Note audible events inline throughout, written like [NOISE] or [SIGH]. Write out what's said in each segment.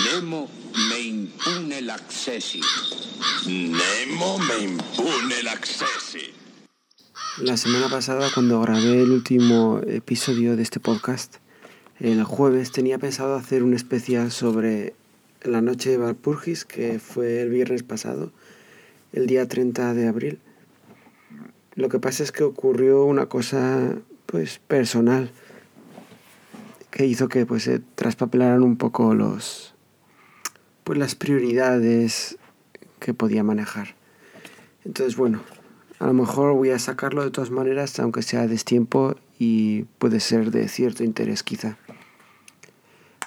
Nemo me impune l'accessi. Nemo me impune l'accessi. La semana pasada, cuando grabé el último episodio de este podcast, el jueves tenía pensado hacer un especial sobre la noche de Valpurgis, que fue el viernes pasado, el día 30 de abril. Lo que pasa es que ocurrió una cosa pues personal que hizo que pues se traspapelaran un poco los pues las prioridades que podía manejar. Entonces, bueno, a lo mejor voy a sacarlo de todas maneras, aunque sea a destiempo y puede ser de cierto interés quizá.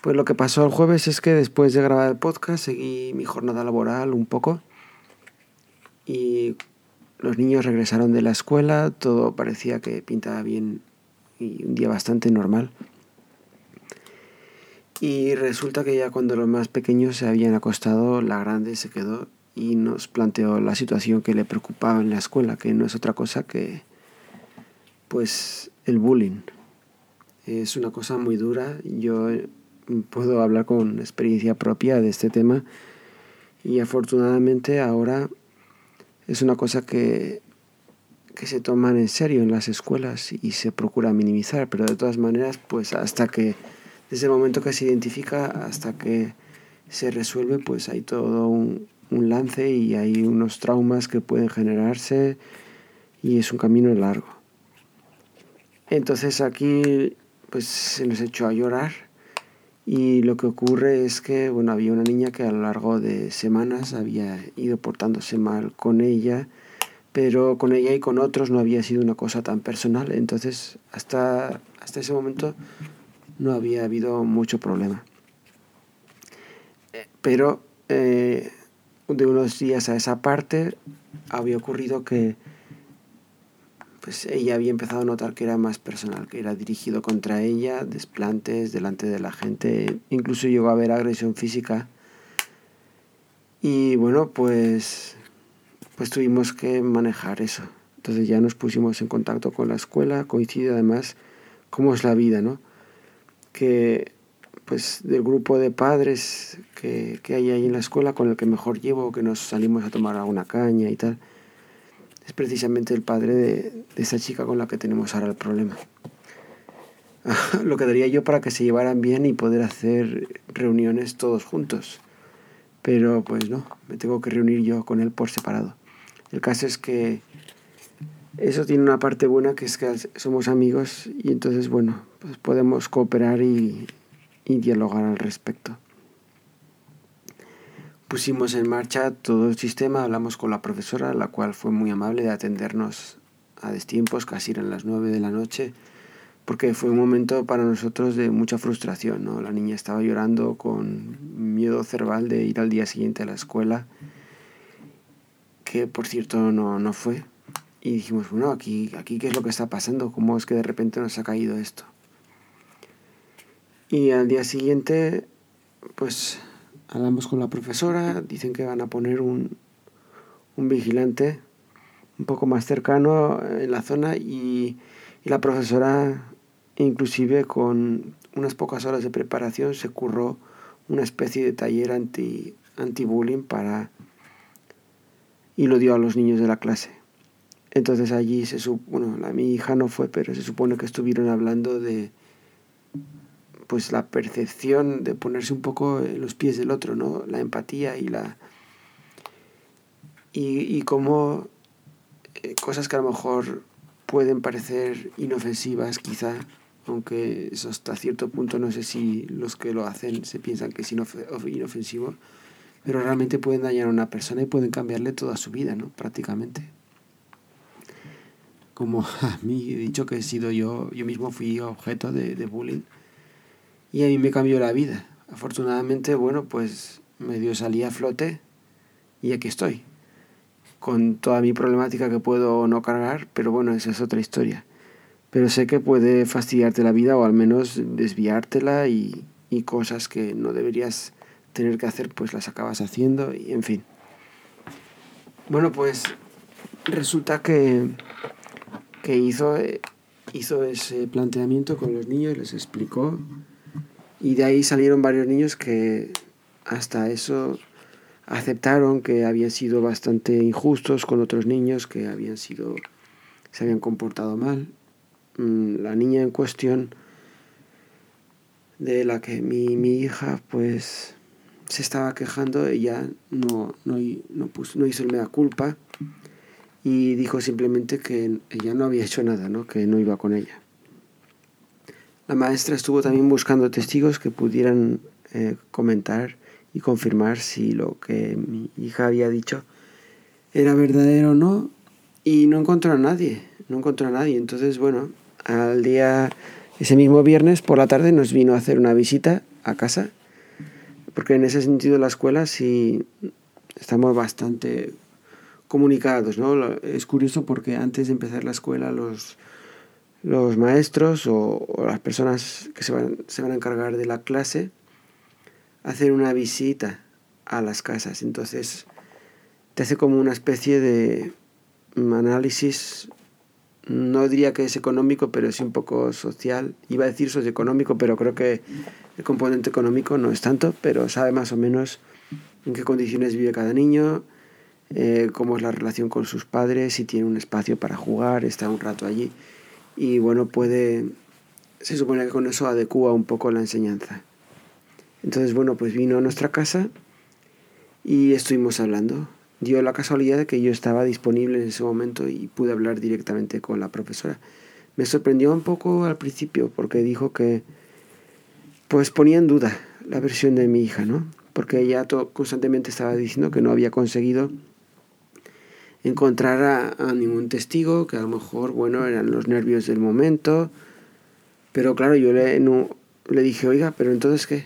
Pues lo que pasó el jueves es que después de grabar el podcast seguí mi jornada laboral un poco y los niños regresaron de la escuela, todo parecía que pintaba bien y un día bastante normal. Y resulta que ya cuando los más pequeños se habían acostado, la grande se quedó y nos planteó la situación que le preocupaba en la escuela, que no es otra cosa que pues el bullying. Es una cosa muy dura. Yo puedo hablar con experiencia propia de este tema y afortunadamente ahora es una cosa que, que se toman en serio en las escuelas y se procura minimizar, pero de todas maneras, pues hasta que desde el momento que se identifica hasta que se resuelve, pues hay todo un, lance y hay unos traumas que pueden generarse y es un camino largo. Entonces aquí pues se nos echó a llorar y lo que ocurre es que bueno había una niña que a lo largo de semanas había ido portándose mal con ella pero con ella y con otros no había sido una cosa tan personal entonces hasta hasta ese momento no había habido mucho problema. Pero eh, de unos días a esa parte había ocurrido que pues ella había empezado a notar que era más personal, que era dirigido contra ella, desplantes delante de la gente, incluso llegó a haber agresión física. Y bueno, pues pues tuvimos que manejar eso. Entonces ya nos pusimos en contacto con la escuela, coincide además cómo es la vida, ¿no? Que pues del grupo de padres que, que, hay ahí en la escuela con el que mejor llevo, que nos salimos a tomar alguna caña y tal, es precisamente el padre de, de esa chica con la que tenemos ahora el problema. [LAUGHS] Lo que daría yo para que se llevaran bien y poder hacer reuniones todos juntos. Pero pues no, me tengo que reunir yo con él por separado. El caso es que eso tiene una parte buena que es que somos amigos y entonces, bueno, pues podemos cooperar y, y dialogar al respecto. Pusimos en marcha todo el sistema, hablamos con la profesora, la cual fue muy amable de atendernos a destiempos, casi eran las nueve de la noche, porque fue un momento para nosotros de mucha frustración. ¿no? La niña estaba llorando con miedo cerval de ir al día siguiente a la escuela, que por cierto no, no fue, y dijimos, bueno, aquí, aquí qué es lo que está pasando, cómo es que de repente nos ha caído esto. Y al día siguiente, pues hablamos con la profesora, dicen que van a poner un, un vigilante un poco más cercano en la zona y, y, la profesora inclusive con unas pocas horas de preparación se curró una especie de taller anti, anti bullying para y lo dio a los niños de la clase entonces allí se bueno, la, mi hija no fue, pero se supone que estuvieron hablando de pues la percepción de ponerse un poco en los pies del otro, ¿no? La empatía y la y, y cómo eh, cosas que a lo mejor pueden parecer inofensivas quizá, aunque eso hasta cierto punto no sé si los que lo hacen se piensan que es inofensivo, pero realmente pueden dañar a una persona y pueden cambiarle toda su vida, ¿no? Prácticamente como [LAUGHS] a mí he dicho que he sido yo, yo mismo fui objeto de, de bullying y a mí me cambió la vida. Afortunadamente, bueno, pues medio salí a flote y aquí estoy, con toda mi problemática que puedo no cargar, pero bueno, esa es otra historia. Pero sé que puede fastidiarte la vida o al menos desviártela y, y cosas que no deberías tener que hacer, pues las acabas haciendo y en fin. Bueno, pues resulta que que hizo, eh, hizo ese planteamiento con los niños, les explicó y de ahí salieron varios niños que, hasta eso aceptaron que habían sido bastante injustos con otros niños que habían sido se habían comportado mal. Mm, la niña en cuestión de la que mi, mi hija pues se estaba quejando, ella no, no, no, puso, no hizo el mea culpa y dijo simplemente que ella no había hecho nada, ¿no? que no iba con ella. La maestra estuvo también buscando testigos que pudieran eh, comentar y confirmar si lo que mi hija había dicho era verdadero o no y no encontró a nadie, no encontró a nadie. Entonces, bueno, al día, ese mismo viernes por la tarde nos vino a hacer una visita a casa porque en ese sentido la escuela sí estamos bastante comunicados, ¿no? Es curioso porque antes de empezar la escuela los, los maestros o, las personas que se van, se van a encargar de la clase hacen una visita a las casas, entonces te hace como una especie de análisis, no diría que es económico, pero es un poco social, iba a decir socioeconómico, pero creo que el componente económico no es tanto, pero sabe más o menos en qué condiciones vive cada niño, eh, cómo es la relación con sus padres, si tiene un espacio para jugar, está un rato allí. Y bueno, puede, se supone que con eso adecua un poco la enseñanza. Entonces, bueno, pues vino a nuestra casa y estuvimos hablando. Dio la casualidad de que yo estaba disponible en ese momento y pude hablar directamente con la profesora. Me sorprendió un poco al principio porque dijo que pues ponía en duda la versión de mi hija, ¿no? Porque ella constantemente estaba diciendo que no había conseguido encontrar a, ningún testigo, que a lo mejor, bueno, eran los nervios del momento. Pero claro, yo le, le dije, oiga, pero entonces qué?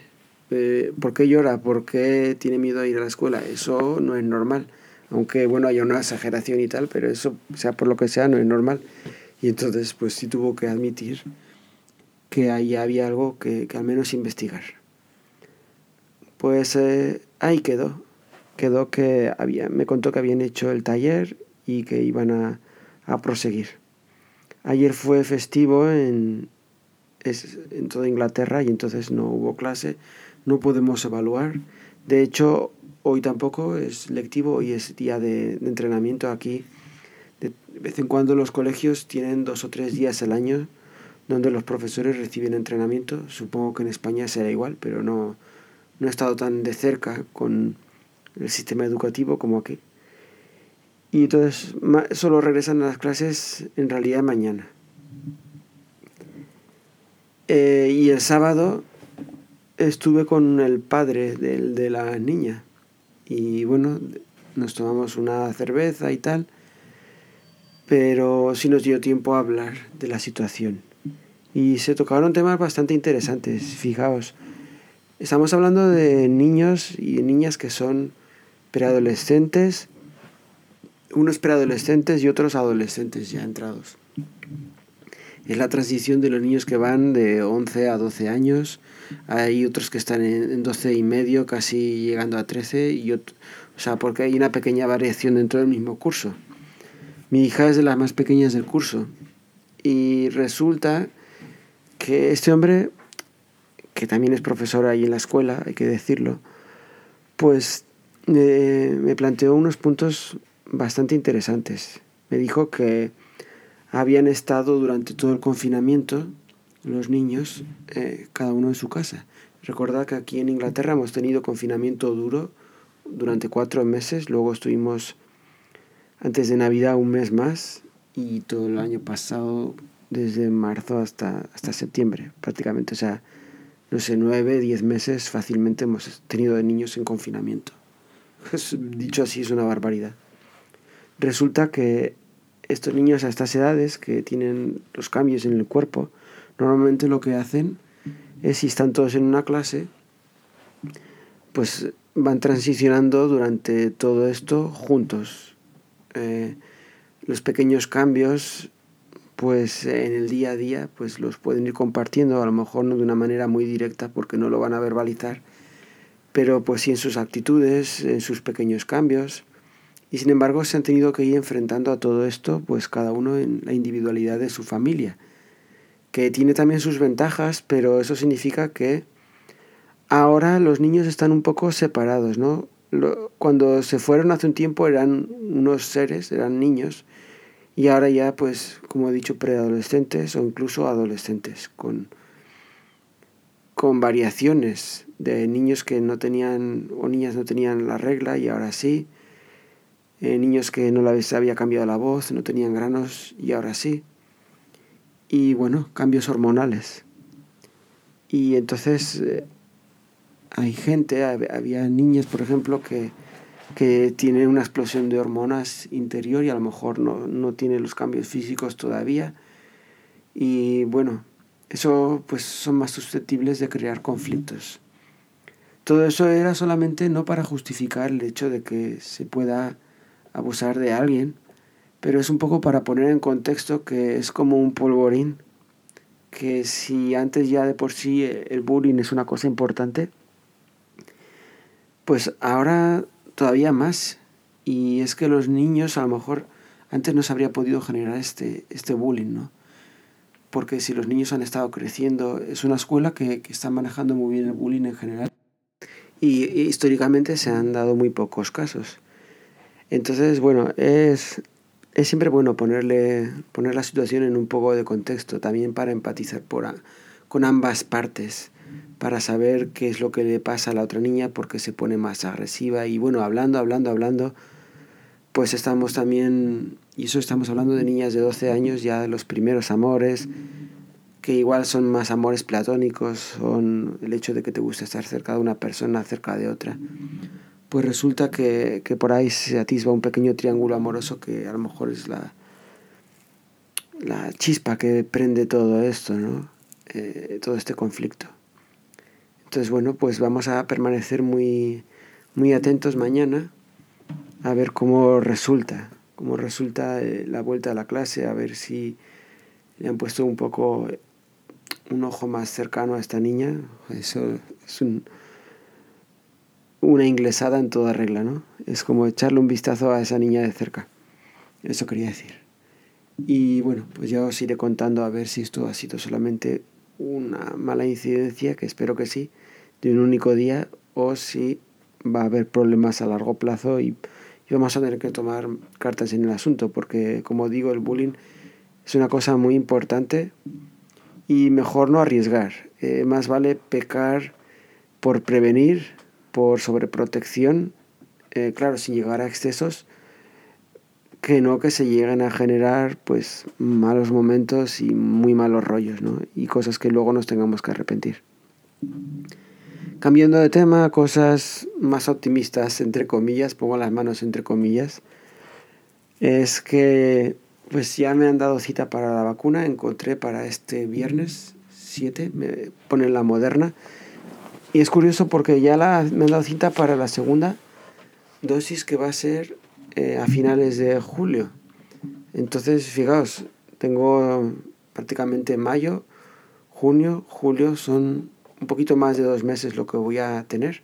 Eh, ¿Por qué llora? ¿Por qué tiene miedo a ir a la escuela? Eso no es normal. Aunque, bueno, haya una exageración y tal, pero eso, sea por lo que sea, no es normal. Y entonces, pues sí tuvo que admitir que ahí había algo que, al menos investigar. Pues eh, ahí quedó. Quedó que había, me contó que habían hecho el taller y que iban a, a proseguir. Ayer fue festivo en, en toda Inglaterra y entonces no hubo clase, no podemos evaluar. De hecho, hoy tampoco es lectivo, hoy es día de, de entrenamiento aquí. De vez en cuando los colegios tienen dos o tres días al año donde los profesores reciben entrenamiento. Supongo que en España será igual, pero no, no he estado tan de cerca con el sistema educativo como aquí. Y entonces solo regresan a las clases en realidad mañana. Eh, y el sábado estuve con el padre de, de la niña. Y bueno, nos tomamos una cerveza y tal, pero sí nos dio tiempo a hablar de la situación y se tocaron temas bastante interesantes. Fijaos, estamos hablando de niños y niñas que son preadolescentes, unos preadolescentes y otros adolescentes ya entrados. Es la transición de los niños que van de 11 a 12 años, hay otros que están en 12 y medio, casi llegando a 13, y o sea, porque hay una pequeña variación dentro del mismo curso. Mi hija es de las más pequeñas del curso y resulta que este hombre, que también es profesor ahí en la escuela, hay que decirlo, pues eh, me planteó unos puntos bastante interesantes. Me dijo que habían estado durante todo el confinamiento los niños, eh, cada uno en su casa. Recordad que aquí en Inglaterra hemos tenido confinamiento duro durante cuatro meses, luego estuvimos antes de Navidad un mes más y todo el año pasado desde marzo hasta, hasta septiembre prácticamente. O sea, no sé, nueve, diez meses fácilmente hemos tenido de niños en confinamiento. [LAUGHS] dicho así es una barbaridad. Resulta que estos niños a estas edades que tienen los cambios en el cuerpo, normalmente lo que hacen es si están todos en una clase, pues van transicionando durante todo esto juntos. Eh, los pequeños cambios pues en el día a día pues los pueden ir compartiendo, a lo mejor no de una manera muy directa porque no lo van a verbalizar, pero pues sí en sus actitudes, en sus pequeños cambios. Y sin embargo se han tenido que ir enfrentando a todo esto, pues cada uno en la individualidad de su familia, que tiene también sus ventajas, pero eso significa que ahora los niños están un poco separados, ¿no? cuando se fueron hace un tiempo eran unos seres, eran niños, y ahora ya, pues, como he dicho, preadolescentes o incluso adolescentes, con, con variaciones de niños que no tenían o niñas no tenían la regla y ahora sí, eh, niños que no les había cambiado la voz, no tenían granos y ahora sí, y bueno, cambios hormonales. Y entonces eh, hay gente, había niñas, por ejemplo, que, que tienen una explosión de hormonas interior y a lo mejor no, no tiene los cambios físicos todavía. Y bueno, eso pues son más susceptibles de crear conflictos. Todo eso era solamente no para justificar el hecho de que se pueda abusar de alguien, pero es un poco para poner en contexto que es como un polvorín, que si antes ya de por sí el bullying es una cosa importante, pues ahora todavía más. Y es que los niños a lo mejor antes no se habría podido generar este, este bullying, ¿no? Porque si los niños han estado creciendo, es una escuela que, que está manejando muy bien el bullying en general. Y, históricamente se han dado muy pocos casos. Entonces, bueno, es, es siempre bueno ponerle, poner la situación en un poco de contexto, también para empatizar por con ambas partes para saber qué es lo que le pasa a la otra niña porque se pone más agresiva y bueno, hablando, hablando, hablando, pues estamos también, y eso estamos hablando de niñas de 12 años, ya los primeros amores, que igual son más amores platónicos, son el hecho de que te gusta estar cerca de una persona, cerca de otra. Pues resulta que, que por ahí se atisba un pequeño triángulo amoroso que a lo mejor es la, la chispa que prende todo esto, ¿no? Eh, todo este conflicto. Entonces, bueno, pues vamos a permanecer muy, muy atentos mañana a ver cómo resulta, cómo resulta eh, la vuelta a la clase, a ver si le han puesto un poco un ojo más cercano a esta niña. Eso es un, una inglesada en toda regla, ¿no? Es como echarle un vistazo a esa niña de cerca. Eso quería decir. Y bueno, pues ya os iré contando a ver si esto ha sido solamente una mala incidencia, que espero que sí, de un único día o si va a haber problemas a largo plazo y, vamos a tener que tomar cartas en el asunto porque como digo el bullying es una cosa muy importante y mejor no arriesgar. Eh, más vale pecar por prevenir, por sobreprotección, eh, claro, sin llegar a excesos, que no que se lleguen a generar pues malos momentos y muy malos rollos, ¿no? Y cosas que luego nos tengamos que arrepentir. Cambiando de tema, cosas más optimistas, entre comillas, pongo las manos entre comillas, es que pues ya me han dado cita para la vacuna, encontré para este viernes 7, me ponen la moderna, y es curioso porque ya la, me han dado cita para la segunda dosis que va a ser eh, a finales de julio. Entonces, fijaos, tengo prácticamente mayo, junio, julio, son un poquito más de dos meses lo que voy a tener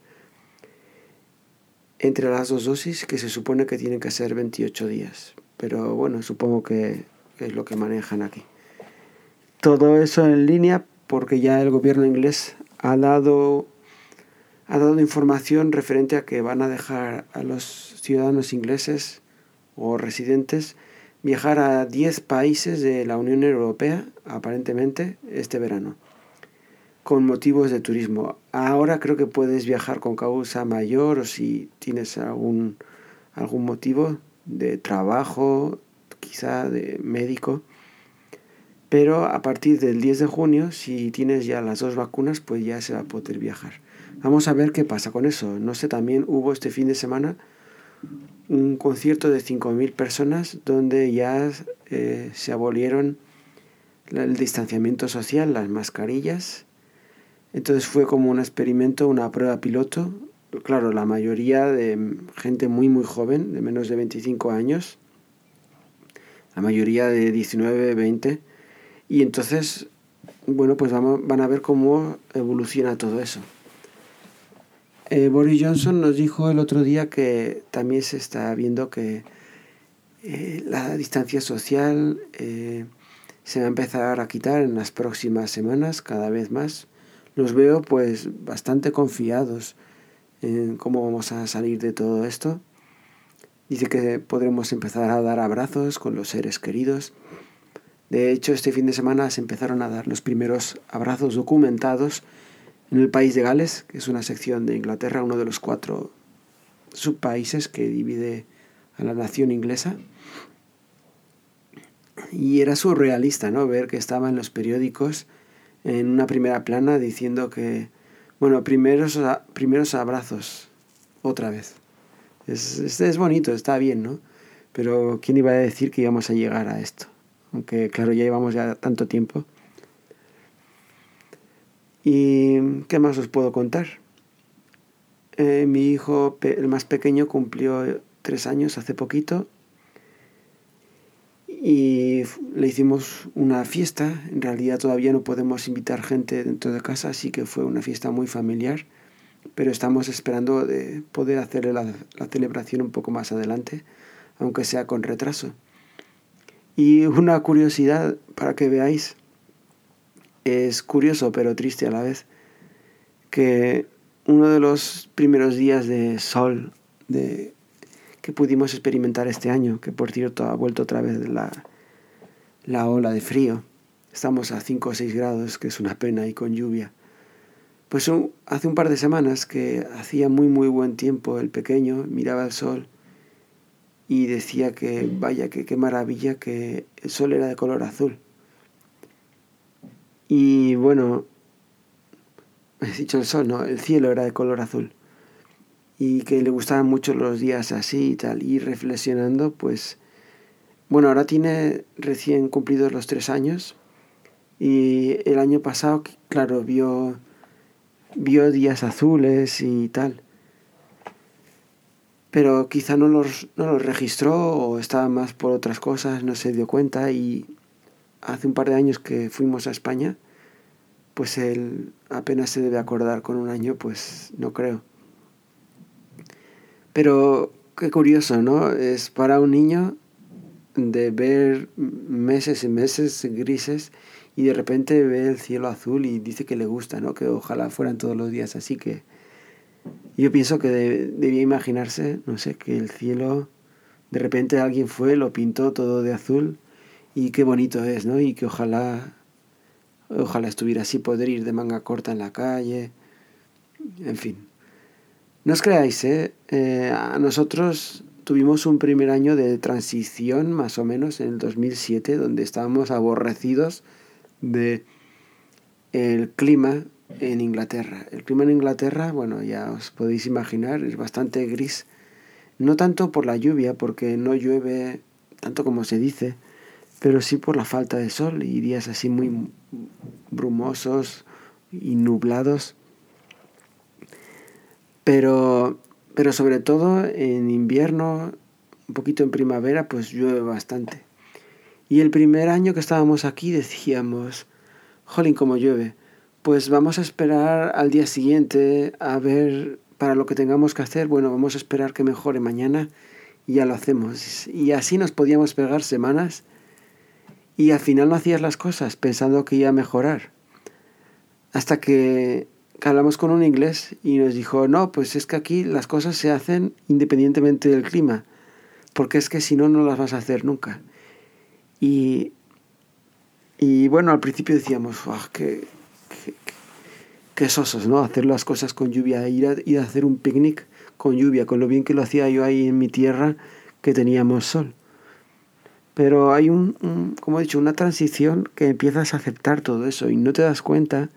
entre las dos dosis que se supone que tienen que ser 28 días. Pero bueno, supongo que, es lo que manejan aquí. Todo eso en línea porque ya el gobierno inglés ha dado, ha dado información referente a que van a dejar a los ciudadanos ingleses o residentes viajar a 10 países de la Unión Europea, aparentemente, este verano con motivos de turismo. Ahora creo que puedes viajar con causa mayor o si tienes algún, algún motivo de trabajo, quizá de médico. Pero a partir del 10 de junio, si tienes ya las dos vacunas, pues ya se va a poder viajar. Vamos a ver qué pasa con eso. No sé, también hubo este fin de semana un concierto de 5.000 personas donde ya eh, se abolieron el distanciamiento social, las mascarillas entonces fue como un experimento, una prueba piloto. Claro, la mayoría de gente muy, muy joven, de menos de 25 años. La mayoría de 19, 20. Y entonces, bueno, pues vamos, van a ver cómo evoluciona todo eso. Eh, Boris Johnson nos dijo el otro día que también se está viendo que eh, la distancia social eh, se va a empezar a quitar en las próximas semanas, cada vez más los veo pues bastante confiados en cómo vamos a salir de todo esto. Dice que podremos empezar a dar abrazos con los seres queridos. De hecho, este fin de semana se empezaron a dar los primeros abrazos documentados en el país de Gales, que es una sección de Inglaterra, uno de los cuatro subpaíses que divide a la nación inglesa. Y era surrealista, ¿no? Ver que estaba en los periódicos en una primera plana diciendo que, bueno, primeros, primeros abrazos, otra vez. Es, es, bonito, está bien, ¿no? Pero ¿quién iba a decir que íbamos a llegar a esto? Aunque claro, ya llevamos ya tanto tiempo. ¿Y qué más os puedo contar? Eh, mi hijo, el más pequeño, cumplió tres años hace poquito y le hicimos una fiesta. En realidad todavía no podemos invitar gente dentro de casa, así que fue una fiesta muy familiar, pero estamos esperando de poder hacer la, la celebración un poco más adelante, aunque sea con retraso. Y una curiosidad para que veáis, es curioso pero triste a la vez, que uno de los primeros días de sol de que pudimos experimentar este año, que por cierto ha vuelto otra vez la, la ola de frío. Estamos a 5 o 6 grados, que es una pena, y con lluvia. Pues hace un par de semanas que hacía muy muy buen tiempo, el pequeño miraba el sol y decía que vaya, que qué maravilla, que el sol era de color azul. Y bueno, [LAUGHS] he dicho el sol, no, el cielo era de color azul y que le gustaban mucho los días así y tal. Y reflexionando, pues, bueno, ahora tiene recién cumplidos los tres años y el año pasado, claro, vio, vio días azules y tal. Pero quizá no los, no los registró o estaba más por otras cosas, no se dio cuenta y hace un par de años que fuimos a España, pues él apenas se debe acordar con un año, pues no creo. Pero qué curioso, ¿no? Es para un niño de ver meses y meses grises y de repente ve el cielo azul y dice que le gusta, ¿no? Que ojalá fueran todos los días así que yo pienso que debía imaginarse, no sé, que el cielo de repente alguien fue, lo pintó todo de azul y qué bonito es, ¿no? Y que ojalá ojalá estuviera así poder ir de manga corta en la calle, en fin. No os creáis, ¿eh? ¿eh? nosotros tuvimos un primer año de transición, más o menos, en el 2007, donde estábamos aborrecidos de el clima en Inglaterra. El clima en Inglaterra, bueno, ya os podéis imaginar, es bastante gris. No tanto por la lluvia, porque no llueve tanto como se dice, pero sí por la falta de sol y días así muy brumosos y nublados. Pero, pero sobre todo en invierno, un poquito en primavera, pues llueve bastante. Y el primer año que estábamos aquí decíamos, jolín, como llueve. Pues vamos a esperar al día siguiente a ver para lo que tengamos que hacer. Bueno, vamos a esperar que mejore mañana y ya lo hacemos. Y así nos podíamos pegar semanas y al final no hacías las cosas pensando que iba a mejorar. Hasta que hablamos con un inglés y nos dijo, no, pues es que aquí las cosas se hacen independientemente del clima, porque es que si no, no las vas a hacer nunca. Y, y bueno, al principio decíamos, oh, qué, qué, sosos, ¿no? Hacer las cosas con lluvia, ir a, ir a hacer un picnic con lluvia, con lo bien que lo hacía yo ahí en mi tierra, que teníamos sol. Pero hay un, como he dicho, una transición que empiezas a aceptar todo eso y no te das cuenta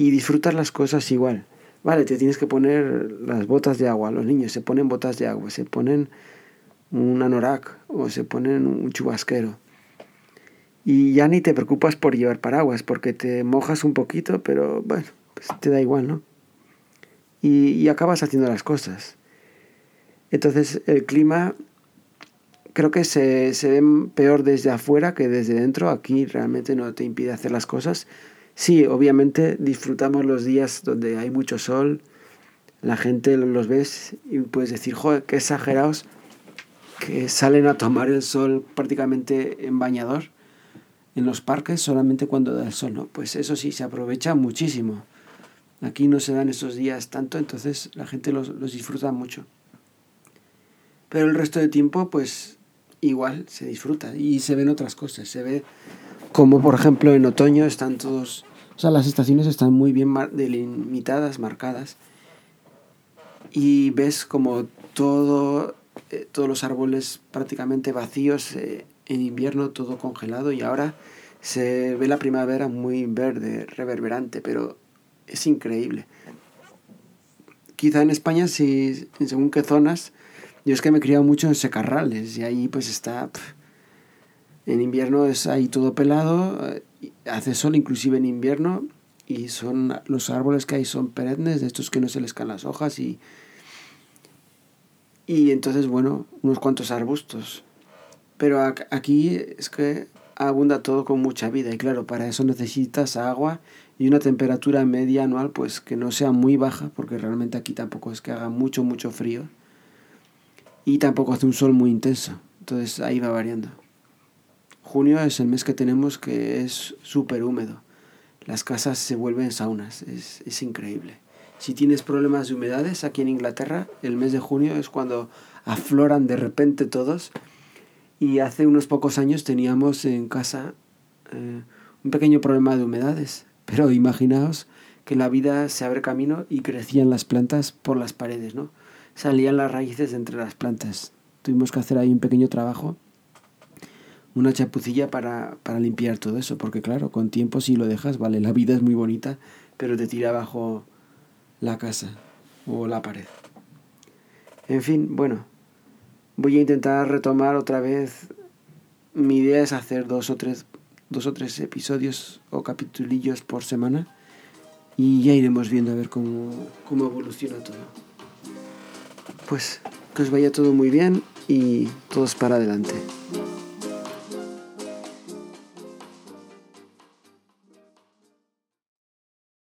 y disfrutar las cosas igual. Vale, te tienes que poner las botas de agua. Los niños se ponen botas de agua, se ponen un anorak o se ponen un chubasquero. Y ya ni te preocupas por llevar paraguas porque te mojas un poquito, pero bueno, pues te da igual, ¿no? Y, y acabas haciendo las cosas. Entonces el clima creo que se, se ve peor desde afuera que desde dentro. Aquí realmente no te impide hacer las cosas Sí, obviamente disfrutamos los días donde hay mucho sol, la gente los ves y puedes decir, joder, qué exagerados que salen a tomar el sol prácticamente en bañador en los parques solamente cuando da el sol, ¿no? Pues eso sí, se aprovecha muchísimo. Aquí no se dan esos días tanto, entonces la gente los, los disfruta mucho. Pero el resto de tiempo, pues igual se disfruta y se ven otras cosas. Se ve como, por ejemplo, en otoño están todos, o sea, las estaciones están muy bien delimitadas, marcadas. Y ves como todo, eh, todos los árboles prácticamente vacíos eh, en invierno, todo congelado. Y ahora se ve la primavera muy verde, reverberante, pero es increíble. Quizá en España, si, según qué zonas, yo es que me he criado mucho en secarrales y ahí pues está... en invierno es ahí todo pelado, eh, hace sol inclusive en invierno y son los árboles que hay son perennes, de estos que no se les caen las hojas y... Y entonces, bueno, unos cuantos arbustos. Pero aquí es que abunda todo con mucha vida y claro, para eso necesitas agua y una temperatura media anual pues que no sea muy baja porque realmente aquí tampoco es que haga mucho mucho frío y tampoco hace un sol muy intenso entonces ahí va variando junio es el mes que tenemos que es súper húmedo. Las casas se vuelven saunas es, es increíble. Si tienes problemas de humedades aquí en Inglaterra el mes de junio es cuando afloran de repente todos. Y hace unos pocos años teníamos en casa eh, un pequeño problema de humedades. Pero imaginaos que la vida se abre camino y crecían las plantas por las paredes, ¿no? Salían las raíces entre las plantas. Tuvimos que hacer ahí un pequeño trabajo, una chapucilla para, para limpiar todo eso, porque claro, con tiempo si lo dejas, vale, la vida es muy bonita, pero te tira abajo la casa o la pared. En fin, bueno, voy a intentar retomar otra vez. Mi idea es hacer dos o tres dos o tres episodios o capitulillos por semana y ya iremos viendo a ver cómo, cómo evoluciona todo. Pues que os vaya todo muy bien y todos para adelante.